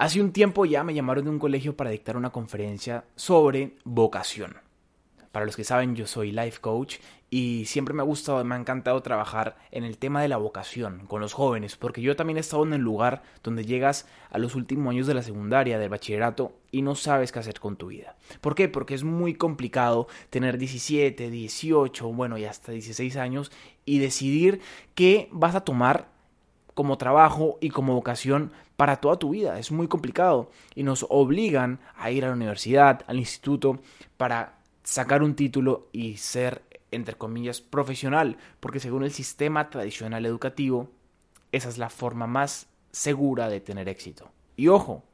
Hace un tiempo ya me llamaron de un colegio para dictar una conferencia sobre vocación. Para los que saben, yo soy life coach y siempre me ha gustado, me ha encantado trabajar en el tema de la vocación con los jóvenes, porque yo también he estado en el lugar donde llegas a los últimos años de la secundaria, del bachillerato, y no sabes qué hacer con tu vida. ¿Por qué? Porque es muy complicado tener 17, 18, bueno, y hasta 16 años y decidir qué vas a tomar como trabajo y como vocación para toda tu vida. Es muy complicado y nos obligan a ir a la universidad, al instituto, para sacar un título y ser, entre comillas, profesional, porque según el sistema tradicional educativo, esa es la forma más segura de tener éxito. Y ojo,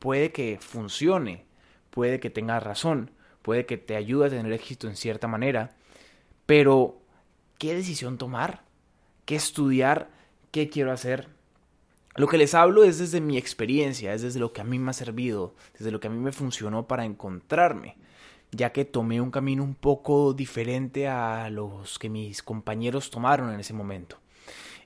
puede que funcione, puede que tengas razón, puede que te ayude a tener éxito en cierta manera, pero ¿qué decisión tomar? ¿Qué estudiar? ¿Qué quiero hacer? Lo que les hablo es desde mi experiencia, es desde lo que a mí me ha servido, desde lo que a mí me funcionó para encontrarme ya que tomé un camino un poco diferente a los que mis compañeros tomaron en ese momento.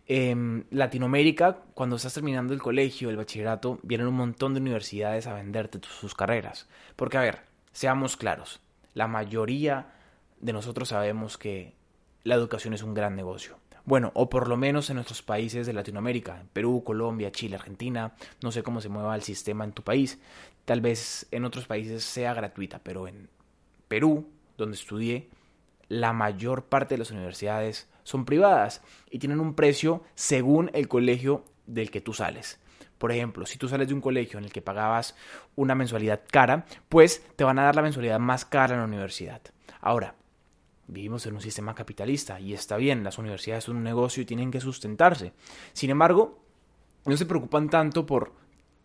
En Latinoamérica, cuando estás terminando el colegio, el bachillerato, vienen un montón de universidades a venderte sus carreras. Porque, a ver, seamos claros, la mayoría de nosotros sabemos que la educación es un gran negocio. Bueno, o por lo menos en nuestros países de Latinoamérica, Perú, Colombia, Chile, Argentina, no sé cómo se mueva el sistema en tu país. Tal vez en otros países sea gratuita, pero en Perú, donde estudié, la mayor parte de las universidades son privadas y tienen un precio según el colegio del que tú sales. Por ejemplo, si tú sales de un colegio en el que pagabas una mensualidad cara, pues te van a dar la mensualidad más cara en la universidad. Ahora, vivimos en un sistema capitalista y está bien, las universidades son un negocio y tienen que sustentarse. Sin embargo, no se preocupan tanto por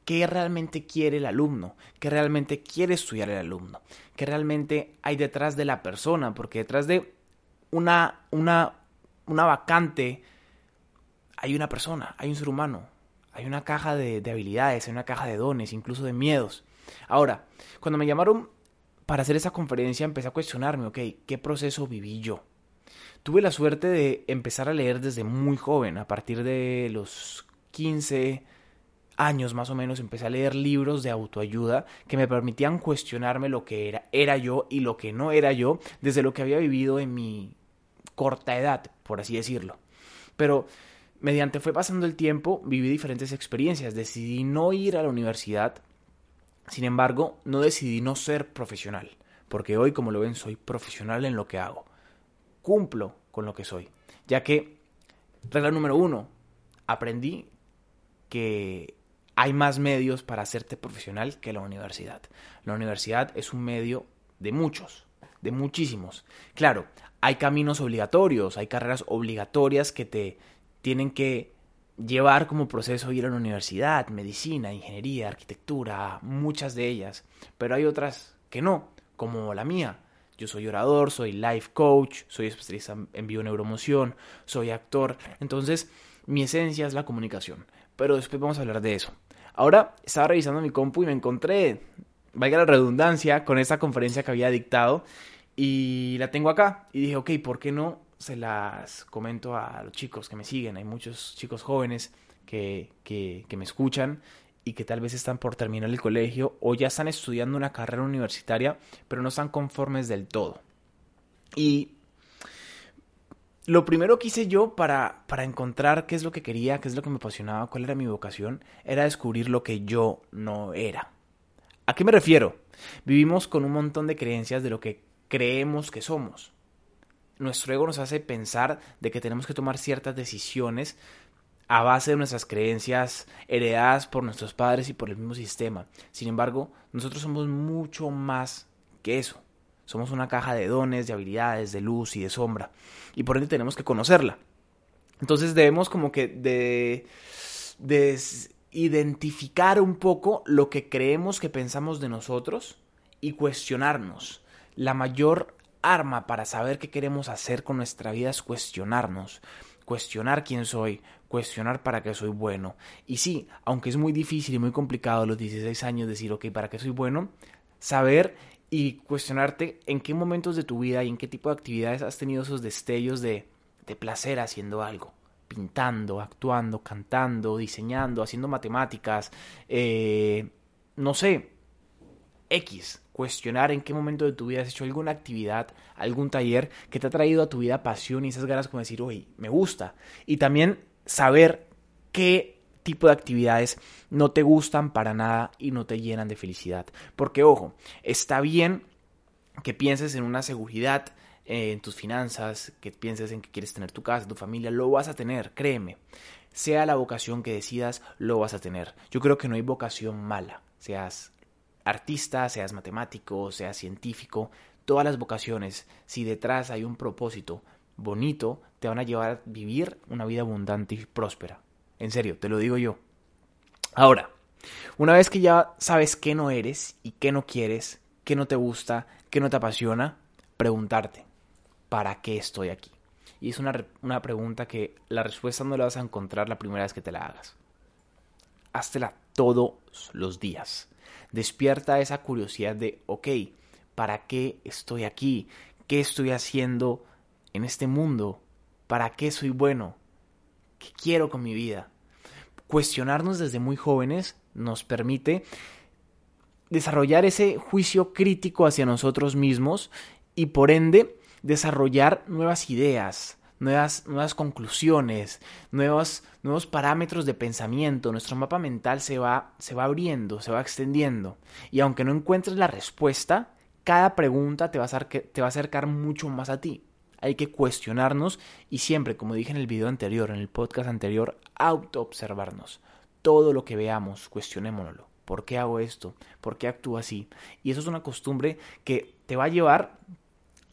qué realmente quiere el alumno, qué realmente quiere estudiar el alumno, qué realmente hay detrás de la persona, porque detrás de una, una, una vacante hay una persona, hay un ser humano, hay una caja de, de habilidades, hay una caja de dones, incluso de miedos. Ahora, cuando me llamaron para hacer esa conferencia empecé a cuestionarme, ok, ¿qué proceso viví yo? Tuve la suerte de empezar a leer desde muy joven, a partir de los 15, años más o menos empecé a leer libros de autoayuda que me permitían cuestionarme lo que era, era yo y lo que no era yo desde lo que había vivido en mi corta edad, por así decirlo. Pero mediante fue pasando el tiempo, viví diferentes experiencias, decidí no ir a la universidad, sin embargo, no decidí no ser profesional, porque hoy, como lo ven, soy profesional en lo que hago. Cumplo con lo que soy, ya que, regla número uno, aprendí que hay más medios para hacerte profesional que la universidad. La universidad es un medio de muchos, de muchísimos. Claro, hay caminos obligatorios, hay carreras obligatorias que te tienen que llevar como proceso ir a la universidad, medicina, ingeniería, arquitectura, muchas de ellas, pero hay otras que no, como la mía. Yo soy orador, soy life coach, soy especialista en bioneuromoción, soy actor, entonces mi esencia es la comunicación, pero después vamos a hablar de eso. Ahora estaba revisando mi compu y me encontré, valga la redundancia, con esa conferencia que había dictado y la tengo acá. Y dije, ok, ¿por qué no se las comento a los chicos que me siguen? Hay muchos chicos jóvenes que, que, me escuchan y que tal vez están por terminar el colegio o ya están estudiando una carrera universitaria, pero no están conformes del todo. Y lo primero que hice yo para, para encontrar qué es lo que quería, qué es lo que me apasionaba, cuál era mi vocación, era descubrir lo que yo no era. ¿A qué me refiero? Vivimos con un montón de creencias de lo que creemos que somos. Nuestro ego nos hace pensar de que tenemos que tomar ciertas decisiones a base de nuestras creencias heredadas por nuestros padres y por el mismo sistema. Sin embargo, nosotros somos mucho más que eso. Somos una caja de dones, de habilidades, de luz y de sombra. Y por ende tenemos que conocerla. Entonces debemos como que de, de identificar un poco lo que creemos que pensamos de nosotros y cuestionarnos. La mayor arma para saber qué queremos hacer con nuestra vida es cuestionarnos. Cuestionar quién soy, cuestionar para qué soy bueno. Y sí, aunque es muy difícil y muy complicado a los 16 años decir, ok, ¿para qué soy bueno? Saber y cuestionarte en qué momentos de tu vida y en qué tipo de actividades has tenido esos destellos de, de placer haciendo algo pintando, actuando, cantando, diseñando, haciendo matemáticas, eh, no sé, X, cuestionar en qué momento de tu vida has hecho alguna actividad, algún taller que te ha traído a tu vida pasión y esas ganas como decir, uy, me gusta. Y también saber qué tipo de actividades no te gustan para nada y no te llenan de felicidad. Porque, ojo, está bien que pienses en una seguridad eh, en tus finanzas, que pienses en que quieres tener tu casa, tu familia, lo vas a tener, créeme. Sea la vocación que decidas, lo vas a tener. Yo creo que no hay vocación mala, seas artista, seas matemático, seas científico, todas las vocaciones, si detrás hay un propósito bonito, te van a llevar a vivir una vida abundante y próspera. En serio, te lo digo yo. Ahora, una vez que ya sabes qué no eres y qué no quieres, qué no te gusta, qué no te apasiona, preguntarte, ¿para qué estoy aquí? Y es una, una pregunta que la respuesta no la vas a encontrar la primera vez que te la hagas. Háztela todos los días despierta esa curiosidad de, ok, ¿para qué estoy aquí? ¿Qué estoy haciendo en este mundo? ¿Para qué soy bueno? ¿Qué quiero con mi vida? Cuestionarnos desde muy jóvenes nos permite desarrollar ese juicio crítico hacia nosotros mismos y por ende desarrollar nuevas ideas, nuevas, nuevas conclusiones, nuevos, nuevos parámetros de pensamiento. Nuestro mapa mental se va, se va abriendo, se va extendiendo. Y aunque no encuentres la respuesta, cada pregunta te va, a te va a acercar mucho más a ti. Hay que cuestionarnos y siempre, como dije en el video anterior, en el podcast anterior, auto-observarnos. Todo lo que veamos, cuestionémonoslo. ¿Por qué hago esto? ¿Por qué actúo así? Y eso es una costumbre que te va a llevar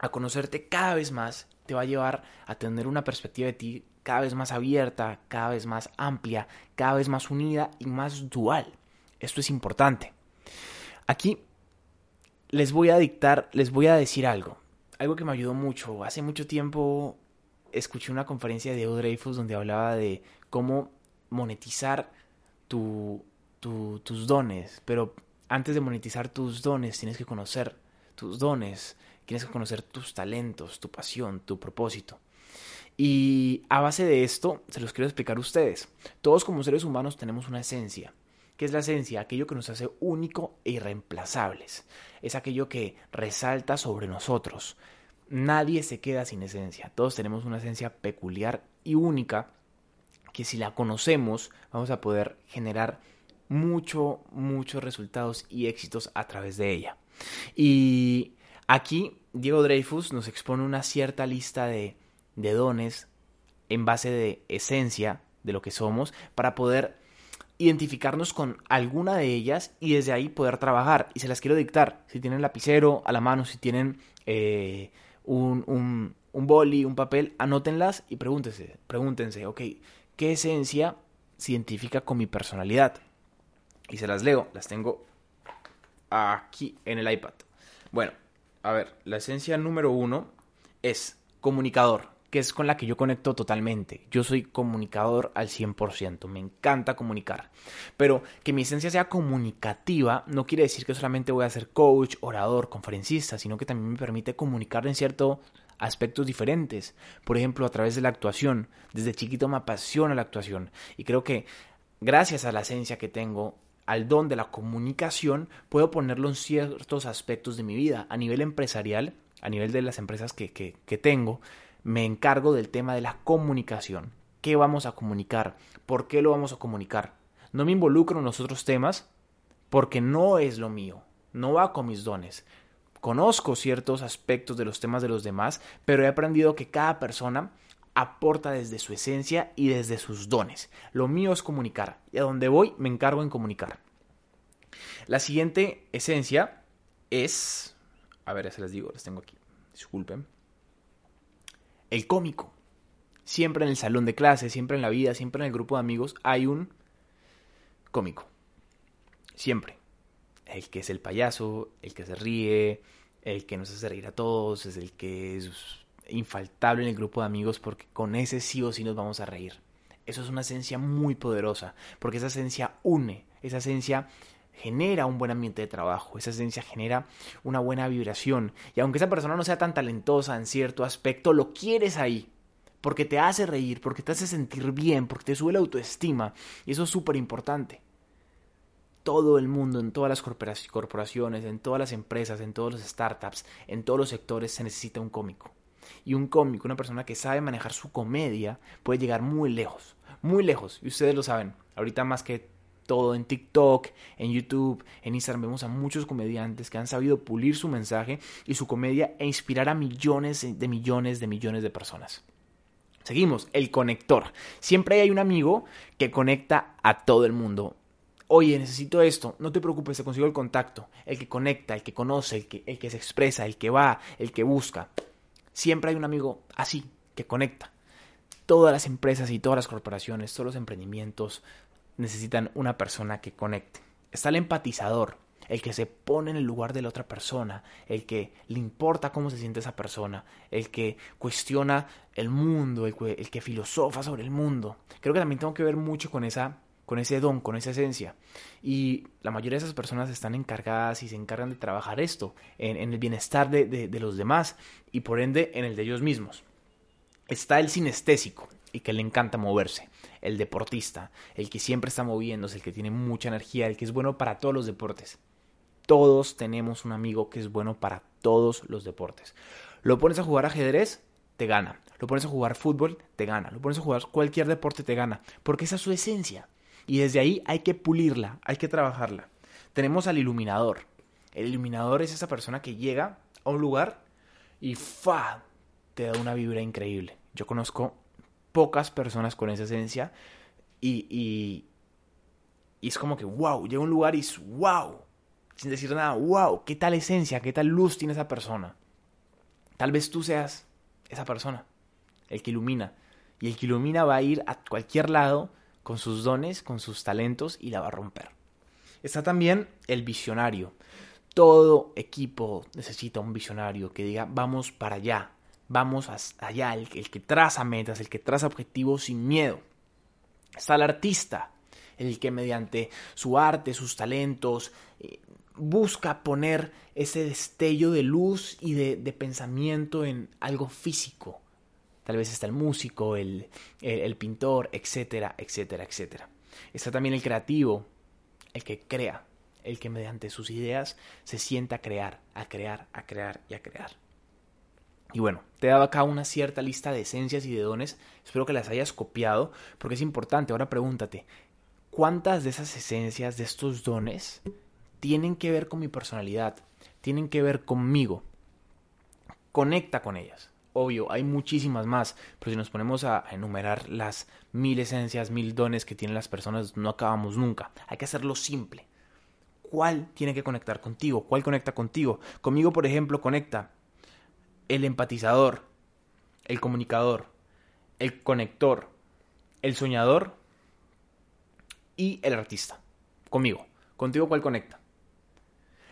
a conocerte cada vez más te va a llevar a tener una perspectiva de ti cada vez más abierta, cada vez más amplia, cada vez más unida y más dual. Esto es importante. Aquí les voy a dictar, les voy a decir algo, algo que me ayudó mucho. Hace mucho tiempo escuché una conferencia de Edo Dreyfus donde hablaba de cómo monetizar tus dones, pero antes de monetizar tus dones tienes que conocer tus dones, Tienes que conocer tus talentos, tu pasión, tu propósito. Y a base de esto, se los quiero explicar a ustedes. Todos como seres humanos tenemos una esencia. ¿Qué es la esencia? Aquello que nos hace único e irreemplazables. Es aquello que resalta sobre nosotros. Nadie se queda sin esencia. Todos tenemos una esencia peculiar y única que si la conocemos vamos a poder generar mucho, muchos resultados y éxitos a través de ella. Y aquí Diego Dreyfus nos expone una cierta lista de, de dones en base de esencia de lo que somos para poder identificarnos con alguna de ellas y desde ahí poder trabajar. Y se las quiero dictar. Si tienen lapicero a la mano, si tienen eh, un, un, un, boli, un papel, anótenlas y pregúntense, pregúntense, ok, ¿qué esencia se identifica con mi personalidad? Y se las leo, las tengo aquí en el iPad. Bueno, a ver, la esencia número uno es comunicador, que es con la que yo conecto totalmente. Yo soy comunicador al 100%, me encanta comunicar. Pero que mi esencia sea comunicativa no quiere decir que solamente voy a ser coach, orador, conferencista, sino que también me permite comunicar en ciertos aspectos diferentes. Por ejemplo, a través de la actuación. Desde chiquito me apasiona la actuación y creo que gracias a la esencia que tengo al don de la comunicación, puedo ponerlo en ciertos aspectos de mi vida. A nivel empresarial, a nivel de las empresas que, que, tengo, me encargo del tema de la comunicación. ¿Qué vamos a comunicar? ¿Por qué lo vamos a comunicar? No me involucro en los otros temas porque no es lo mío, no va con mis dones. Conozco ciertos aspectos de los temas de los demás, pero he aprendido que cada persona aporta desde su esencia y desde sus dones. Lo mío es comunicar y a donde voy me encargo en comunicar. La siguiente esencia es, a ver, ya se les digo, les tengo aquí, disculpen, el cómico. Siempre en el salón de clase, siempre en la vida, siempre en el grupo de amigos hay un cómico. Siempre. El que es el payaso, el que se ríe, el que nos hace reír a todos, es el que es infaltable en el grupo de amigos porque con ese sí o sí nos vamos a reír. Eso es una esencia muy poderosa, porque esa esencia une, esa esencia genera un buen ambiente de trabajo, esa esencia genera una buena vibración. Y aunque esa persona no sea tan talentosa en cierto aspecto, lo quieres ahí, porque te hace reír, porque te hace sentir bien, porque te sube la autoestima. Y eso es súper importante. todo el mundo, en todas las corporaciones, en todas las empresas, en todos los startups, en todos los sectores se necesita un cómico. Y un cómico, una persona que sabe manejar su comedia, puede llegar muy lejos, muy lejos. Y ustedes lo saben, ahorita más que todo en TikTok, en YouTube, en Instagram vemos a muchos comediantes que han sabido pulir su mensaje y su comedia e inspirar a millones de millones de millones de personas. Seguimos, el conector. Siempre hay un amigo que conecta a todo el mundo. Oye, necesito esto, no te preocupes, te consigo el contacto. El que conecta, el que conoce, el que, el que se expresa, el que va, el que busca. Siempre hay un amigo así, que conecta. Todas las empresas y todas las corporaciones, todos los emprendimientos necesitan una persona que conecte. Está el empatizador, el que se pone en el lugar de la otra persona, el que le importa cómo se siente esa persona, el que cuestiona el mundo, el, que filosofa sobre el mundo. Creo que también tengo que ver mucho con esa con ese don, con esa esencia. Y la mayoría de esas personas están encargadas y se encargan de trabajar esto, en, el bienestar de, de, los demás y por ende en el de ellos mismos. Está el sinestésico y que le encanta moverse, el deportista, el que siempre está moviéndose, el que tiene mucha energía, el que es bueno para todos los deportes. Todos tenemos un amigo que es bueno para todos los deportes. Lo pones a jugar ajedrez, te gana. Lo pones a jugar fútbol, te gana. Lo pones a jugar cualquier deporte, te gana. Porque esa es su esencia. Y desde ahí hay que pulirla, hay que trabajarla. Tenemos al iluminador. El iluminador es esa persona que llega a un lugar y ¡fa! te da una vibra increíble. Yo conozco pocas personas con esa esencia y, y, y es como que wow, llega a un lugar y es wow, sin decir nada, wow, qué tal esencia, qué tal luz tiene esa persona. Tal vez tú seas esa persona, el que ilumina. Y el que ilumina va a ir a cualquier lado con sus dones, con sus talentos y la va a romper. Está también el visionario. Todo equipo necesita un visionario que diga vamos para allá, vamos allá, el, que traza metas, el que traza objetivos sin miedo. Está el artista, el que mediante su arte, sus talentos, eh, busca poner ese destello de luz y de pensamiento en algo físico, Tal vez está el músico, el, el, pintor, etcétera, etcétera, etcétera. Está también el creativo, el que crea, el que mediante sus ideas se sienta a crear, a crear, a crear y a crear. Y bueno, te he dado acá una cierta lista de esencias y de dones, espero que las hayas copiado, porque es importante. Ahora pregúntate, ¿cuántas de esas esencias, de estos dones, tienen que ver con mi personalidad? Tienen que ver conmigo. Conecta con ellas. Obvio, hay muchísimas más, pero si nos ponemos a enumerar las mil esencias, mil dones que tienen las personas, no acabamos nunca. Hay que hacerlo simple. ¿Cuál tiene que conectar contigo? ¿Cuál conecta contigo? Conmigo, por ejemplo, conecta el empatizador, el comunicador, el conector, el soñador y el artista. Conmigo. Contigo, ¿cuál conecta?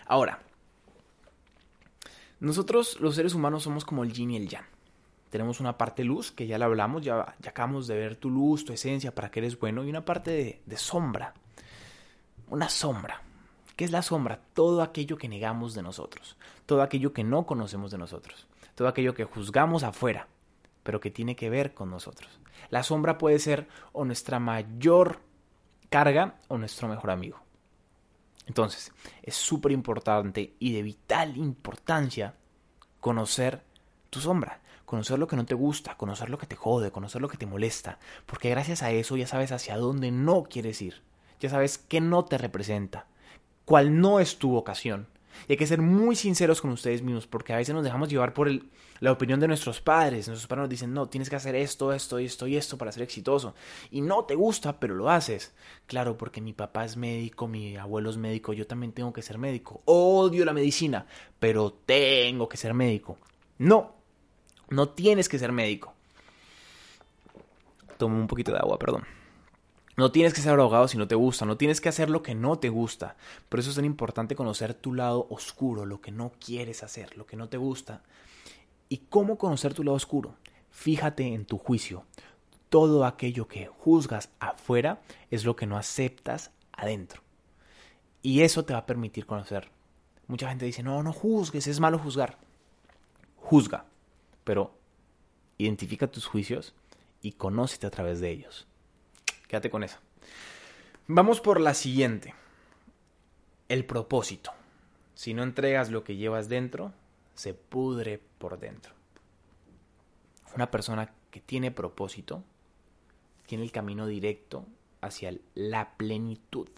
Ahora, nosotros los seres humanos somos como el yin y el yang. Tenemos una parte luz, que ya la hablamos, ya, acabamos de ver tu luz, tu esencia, para que eres bueno, y una parte de, de sombra. Una sombra. ¿Qué es la sombra? Todo aquello que negamos de nosotros, todo aquello que no conocemos de nosotros, todo aquello que juzgamos afuera, pero que tiene que ver con nosotros. La sombra puede ser o nuestra mayor carga o nuestro mejor amigo. Entonces, es súper importante y de vital importancia conocer tu sombra, conocer lo que no te gusta, conocer lo que te jode, conocer lo que te molesta, porque gracias a eso ya sabes hacia dónde no quieres ir, ya sabes qué no te representa, cuál no es tu vocación, y hay que ser muy sinceros con ustedes mismos, porque a veces nos dejamos llevar por el, la opinión de nuestros padres. Nuestros padres nos dicen, no, tienes que hacer esto, esto, esto y esto para ser exitoso. Y no te gusta, pero lo haces. Claro, porque mi papá es médico, mi abuelo es médico, yo también tengo que ser médico. Odio la medicina, pero tengo que ser médico. No, no tienes que ser médico. Tomo un poquito de agua, perdón. No tienes que ser abogado si no te gusta, no tienes que hacer lo que no te gusta. Por eso es tan importante conocer tu lado oscuro, lo que no quieres hacer, lo que no te gusta. ¿Y cómo conocer tu lado oscuro? Fíjate en tu juicio. Todo aquello que juzgas afuera es lo que no aceptas adentro. Y eso te va a permitir conocer. Mucha gente dice, no, no juzgues, es malo juzgar. Juzga, pero identifica tus juicios y conócete a través de ellos. Quédate con eso. Vamos por la siguiente. El propósito. Si no entregas lo que llevas dentro, se pudre por dentro. Una persona que tiene propósito tiene el camino directo hacia la plenitud.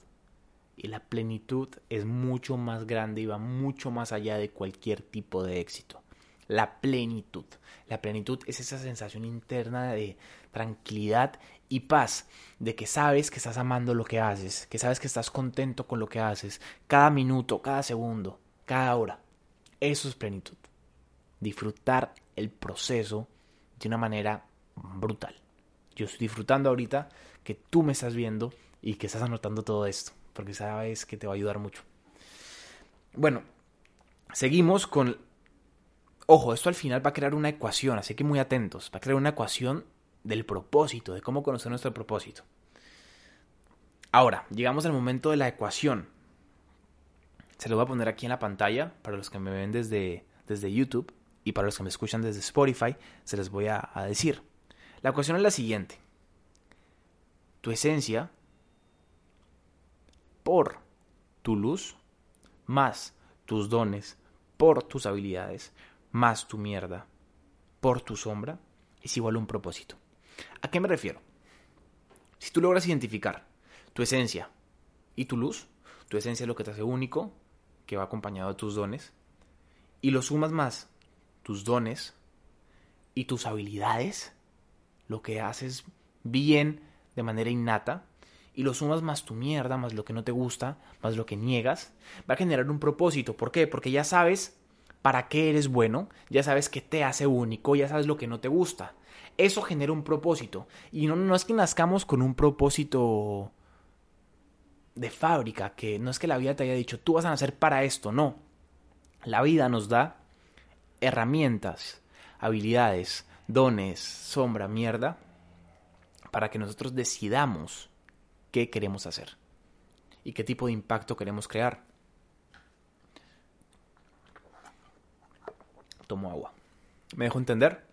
Y la plenitud es mucho más grande y va mucho más allá de cualquier tipo de éxito. La plenitud. La plenitud es esa sensación interna de tranquilidad y paz, de que sabes que estás amando lo que haces, que sabes que estás contento con lo que haces, cada minuto, cada segundo, cada hora. Eso es plenitud. Disfrutar el proceso de una manera brutal. Yo estoy disfrutando ahorita que tú me estás viendo y que estás anotando todo esto porque sabes que te va a ayudar mucho. Bueno, seguimos con... Ojo, esto al final va a crear una ecuación, así que muy atentos. Va a crear una ecuación del propósito, de cómo conocer nuestro propósito. Ahora, llegamos al momento de la ecuación. Se lo voy a poner aquí en la pantalla para los que me ven desde, desde YouTube y para los que me escuchan desde Spotify, se les voy a, a decir. La ecuación es la siguiente. Tu esencia por tu luz, más tus dones, por tus habilidades, más tu mierda, por tu sombra, es igual a un propósito. ¿A qué me refiero? Si tú logras identificar tu esencia y tu luz, tu esencia es lo que te hace único, que va acompañado de tus dones, y lo sumas más tus dones y tus habilidades, lo que haces bien de manera innata, y lo sumas más tu mierda, más lo que no te gusta, más lo que niegas, va a generar un propósito. ¿Por qué? Porque ya sabes para qué eres bueno, ya sabes qué te hace único, ya sabes lo que no te gusta. Eso genera un propósito. Y no, no es que nazcamos con un propósito de fábrica, que no es que la vida te haya dicho, tú vas a nacer para esto, no. La vida nos da herramientas, habilidades, dones, sombra, mierda, para que nosotros decidamos qué queremos hacer y qué tipo de impacto queremos crear. Tomo agua. ¿Me dejo entender?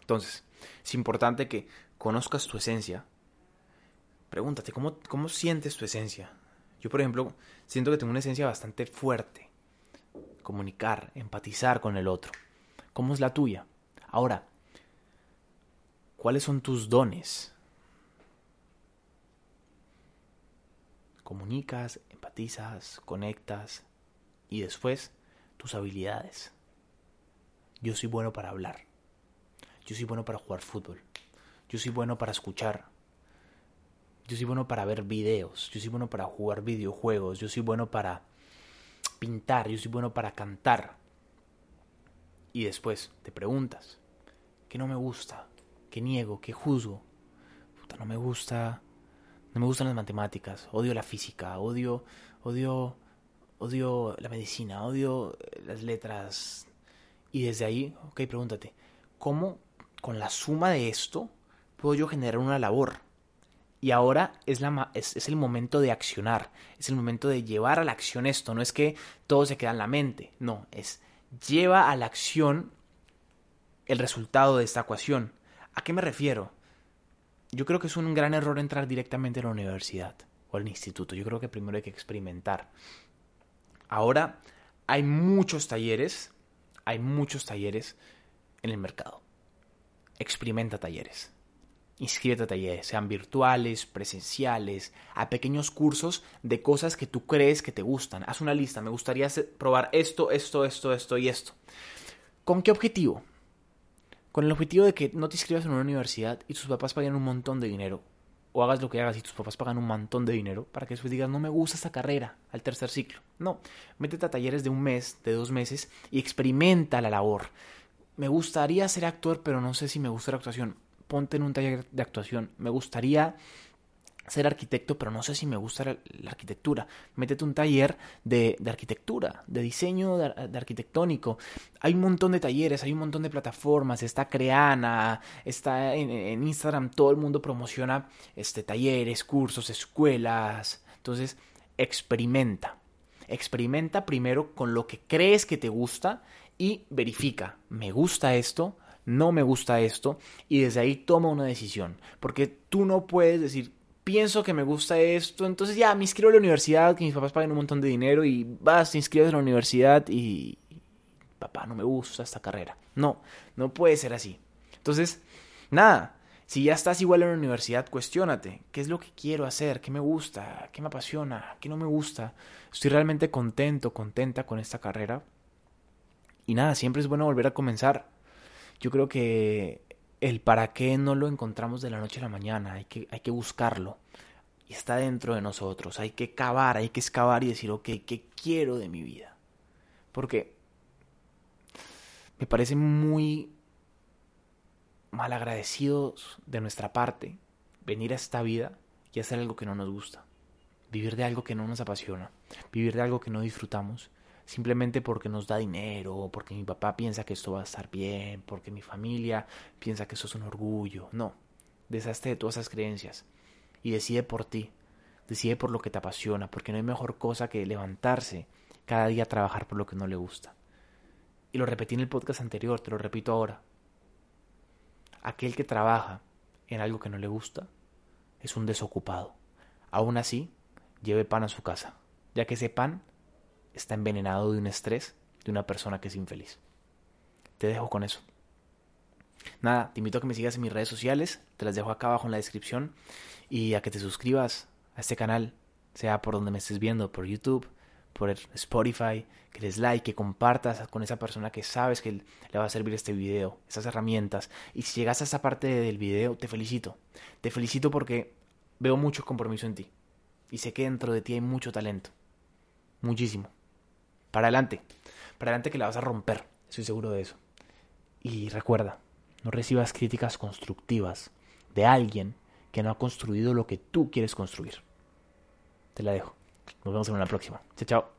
Entonces, es importante que conozcas tu esencia. Pregúntate, ¿cómo, ¿cómo sientes tu esencia? Yo, por ejemplo, siento que tengo una esencia bastante fuerte. Comunicar, empatizar con el otro. ¿Cómo es la tuya? Ahora, ¿cuáles son tus dones? comunicas, empatizas, conectas y después tus habilidades. Yo soy bueno para hablar. Yo soy bueno para jugar fútbol. Yo soy bueno para escuchar. Yo soy bueno para ver videos. Yo soy bueno para jugar videojuegos. Yo soy bueno para pintar. Yo soy bueno para cantar. Y después te preguntas, ¿qué no me gusta? ¿Qué niego? ¿Qué juzgo? Puta, no me gusta no me gustan las matemáticas, odio la física, odio, odio, odio la medicina, odio las letras. Y desde ahí, ok, pregúntate, ¿cómo con la suma de esto puedo yo generar una labor? Y ahora es, la, es, es, el momento de accionar, es el momento de llevar a la acción esto. No es que todo se queda en la mente, no, es lleva a la acción el resultado de esta ecuación. ¿A qué me refiero? yo creo que es un gran error entrar directamente a la universidad o al instituto. Yo creo que primero hay que experimentar. Ahora hay muchos talleres, hay muchos talleres en el mercado. Experimenta talleres. Inscríbete a talleres, sean virtuales, presenciales, a pequeños cursos de cosas que tú crees que te gustan. Haz una lista, me gustaría probar esto, esto, esto, esto y esto. ¿Con qué objetivo? con el objetivo de que no te inscribas en una universidad y tus papás paguen un montón de dinero, o hagas lo que hagas y tus papás pagan un montón de dinero, para que después digas, no me gusta esta carrera al tercer ciclo. No, métete a talleres de un mes, de dos meses, y experimenta la labor. Me gustaría ser actor, pero no sé si me gusta la actuación. Ponte en un taller de actuación. Me gustaría ser arquitecto, pero no sé si me gusta la, arquitectura. Métete un taller de, arquitectura, de diseño de, arquitectónico. Hay un montón de talleres, hay un montón de plataformas. Está Creana, está en, Instagram, todo el mundo promociona este, talleres, cursos, escuelas. Entonces, experimenta. Experimenta primero con lo que crees que te gusta y verifica, ¿me gusta esto? ¿No me gusta esto? Y desde ahí toma una decisión. Porque tú no puedes decir, pienso que me gusta esto, entonces ya me inscribo a la universidad, que mis papás paguen un montón de dinero y vas, te inscribes a la universidad y papá, no me gusta esta carrera. No, no puede ser así. Entonces, nada, si ya estás igual en la universidad, cuestiónate, ¿qué es lo que quiero hacer? ¿Qué me gusta? ¿Qué me apasiona? ¿Qué no me gusta? ¿Estoy realmente contento, contenta con esta carrera? Y nada, siempre es bueno volver a comenzar. Yo creo que el para qué no lo encontramos de la noche a la mañana, hay que, hay que buscarlo. Y está dentro de nosotros, hay que cavar, hay que excavar y decir, ok, ¿qué quiero de mi vida? Porque me parece muy malagradecidos de nuestra parte venir a esta vida y hacer algo que no nos gusta. Vivir de algo que no nos apasiona. Vivir de algo que no disfrutamos. Simplemente porque nos da dinero, porque mi papá piensa que esto va a estar bien, porque mi familia piensa que eso es un orgullo. No. Deshazte de todas esas creencias. Y decide por ti. Decide por lo que te apasiona, porque no hay mejor cosa que levantarse cada día a trabajar por lo que no le gusta. Y lo repetí en el podcast anterior, te lo repito ahora. Aquel que trabaja en algo que no le gusta es un desocupado. Aún así, lleve pan a su casa, ya que ese pan está envenenado de un estrés de una persona que es infeliz. Te dejo con eso. Nada, te invito a que me sigas en mis redes sociales, te las dejo acá abajo en la descripción y a que te suscribas a este canal, sea por donde me estés viendo, por YouTube, por Spotify, que des like, que compartas con esa persona que sabes que le va a servir este video, esas herramientas. Y si llegas a esa parte del video, te felicito. Te felicito porque veo mucho compromiso en ti. Y sé que dentro de ti hay mucho talento. Muchísimo. Para adelante. Para adelante que la vas a romper. Estoy seguro de eso. Y recuerda, no recibas críticas constructivas de alguien que no ha construido lo que tú quieres construir. Te la dejo. Nos vemos en una próxima. Chao, chao.